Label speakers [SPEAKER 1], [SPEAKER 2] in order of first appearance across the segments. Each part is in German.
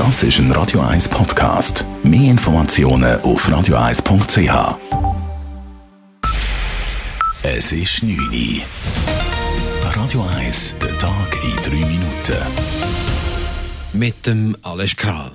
[SPEAKER 1] Das ist ein Radio 1 Podcast. Mehr Informationen auf radio1.ch. Es ist 9 Uhr. Radio 1, der Tag in 3 Minuten.
[SPEAKER 2] Mit dem Alles Kral.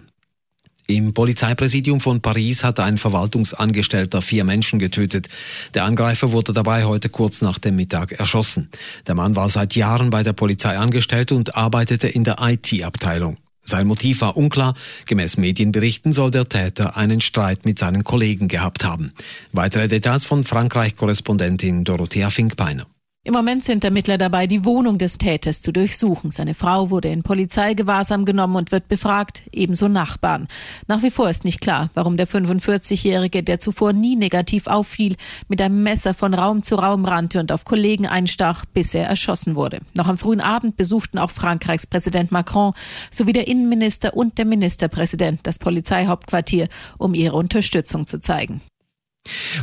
[SPEAKER 2] Im Polizeipräsidium von Paris hat ein Verwaltungsangestellter vier Menschen getötet. Der Angreifer wurde dabei heute kurz nach dem Mittag erschossen. Der Mann war seit Jahren bei der Polizei angestellt und arbeitete in der IT-Abteilung. Sein Motiv war unklar. Gemäß Medienberichten soll der Täter einen Streit mit seinen Kollegen gehabt haben. Weitere Details von Frankreich-Korrespondentin Dorothea Finkbeiner.
[SPEAKER 3] Im Moment sind Ermittler dabei, die Wohnung des Täters zu durchsuchen. Seine Frau wurde in Polizeigewahrsam genommen und wird befragt, ebenso Nachbarn. Nach wie vor ist nicht klar, warum der 45-Jährige, der zuvor nie negativ auffiel, mit einem Messer von Raum zu Raum rannte und auf Kollegen einstach, bis er erschossen wurde. Noch am frühen Abend besuchten auch Frankreichs Präsident Macron sowie der Innenminister und der Ministerpräsident das Polizeihauptquartier, um ihre Unterstützung zu zeigen.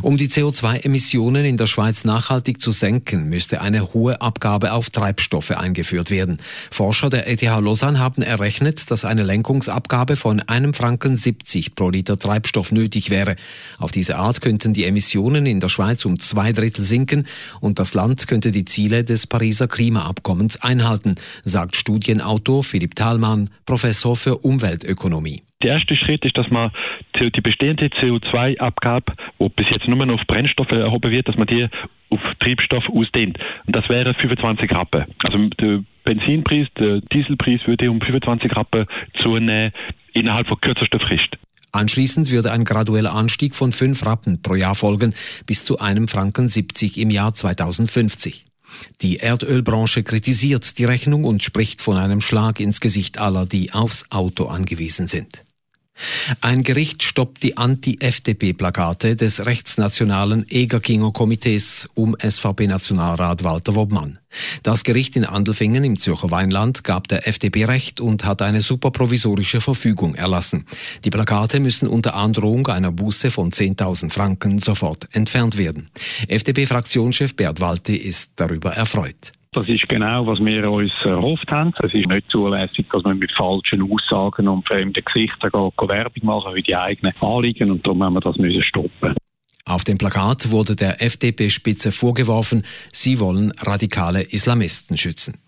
[SPEAKER 2] Um die CO2-Emissionen in der Schweiz nachhaltig zu senken, müsste eine hohe Abgabe auf Treibstoffe eingeführt werden. Forscher der ETH Lausanne haben errechnet, dass eine Lenkungsabgabe von einem Franken 70 pro Liter Treibstoff nötig wäre. Auf diese Art könnten die Emissionen in der Schweiz um zwei Drittel sinken und das Land könnte die Ziele des Pariser Klimaabkommens einhalten, sagt Studienautor Philipp Thalmann, Professor für Umweltökonomie.
[SPEAKER 4] Der erste Schritt ist, dass man die bestehende CO2-Abgabe, die bis jetzt nur noch auf Brennstoffe erhoben wird, dass man die auf Treibstoff ausdehnt. Und das wäre 25 Rappen. Also der Benzinpreis, der Dieselpreis würde um 25 Rappen zunehmen innerhalb von kürzester Frist.
[SPEAKER 2] Anschließend würde ein gradueller Anstieg von 5 Rappen pro Jahr folgen, bis zu einem Franken 70 im Jahr 2050. Die Erdölbranche kritisiert die Rechnung und spricht von einem Schlag ins Gesicht aller, die aufs Auto angewiesen sind. Ein Gericht stoppt die Anti-FDP-Plakate des rechtsnationalen Egerkinger Komitees um SVP-Nationalrat Walter Wobmann. Das Gericht in Andelfingen im Zürcher Weinland gab der FDP Recht und hat eine superprovisorische Verfügung erlassen. Die Plakate müssen unter Androhung einer Buße von 10.000 Franken sofort entfernt werden. FDP-Fraktionschef Bert Walti ist darüber erfreut.
[SPEAKER 5] Das ist genau, was wir uns erhofft haben. Es ist nicht zulässig, dass man mit falschen Aussagen und fremden Gesichtern geht, Werbung machen für die eigenen Anliegen und darum haben wir das müssen stoppen.
[SPEAKER 2] Auf dem Plakat wurde der FDP-Spitze vorgeworfen, sie wollen radikale Islamisten schützen.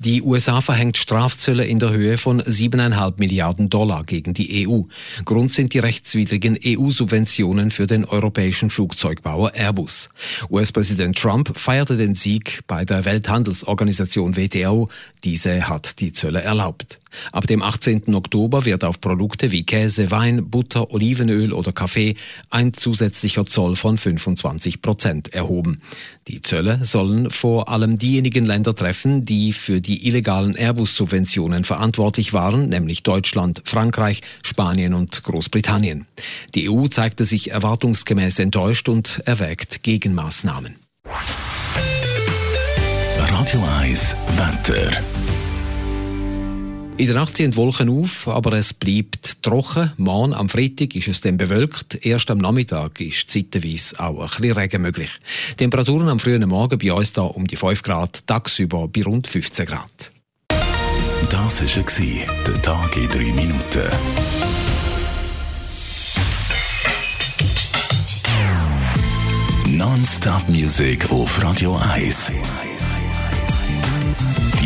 [SPEAKER 2] Die USA verhängt Strafzölle in der Höhe von 7,5 Milliarden Dollar gegen die EU. Grund sind die rechtswidrigen EU-Subventionen für den europäischen Flugzeugbauer Airbus. US-Präsident Trump feierte den Sieg bei der Welthandelsorganisation WTO. Diese hat die Zölle erlaubt. Ab dem 18. Oktober wird auf Produkte wie Käse, Wein, Butter, Olivenöl oder Kaffee ein zusätzlicher Zoll von 25 Prozent erhoben. Die Zölle sollen vor allem diejenigen Länder treffen, die für die illegalen Airbus-Subventionen verantwortlich waren, nämlich Deutschland, Frankreich, Spanien und Großbritannien. Die EU zeigte sich erwartungsgemäß enttäuscht und erwägt Gegenmaßnahmen.
[SPEAKER 1] Radio 1 Wetter.
[SPEAKER 2] In der Nacht ziehen Wolken auf, aber es bleibt trocken. Morgen am Freitag ist es dann bewölkt. Erst am Nachmittag ist zeitweise auch ein bisschen Regen möglich. Temperaturen am frühen Morgen bei uns da um die 5 Grad, tagsüber bei rund 15 Grad.
[SPEAKER 1] Das war der Tag in 3 Minuten. Non-Stop Music auf Radio 1.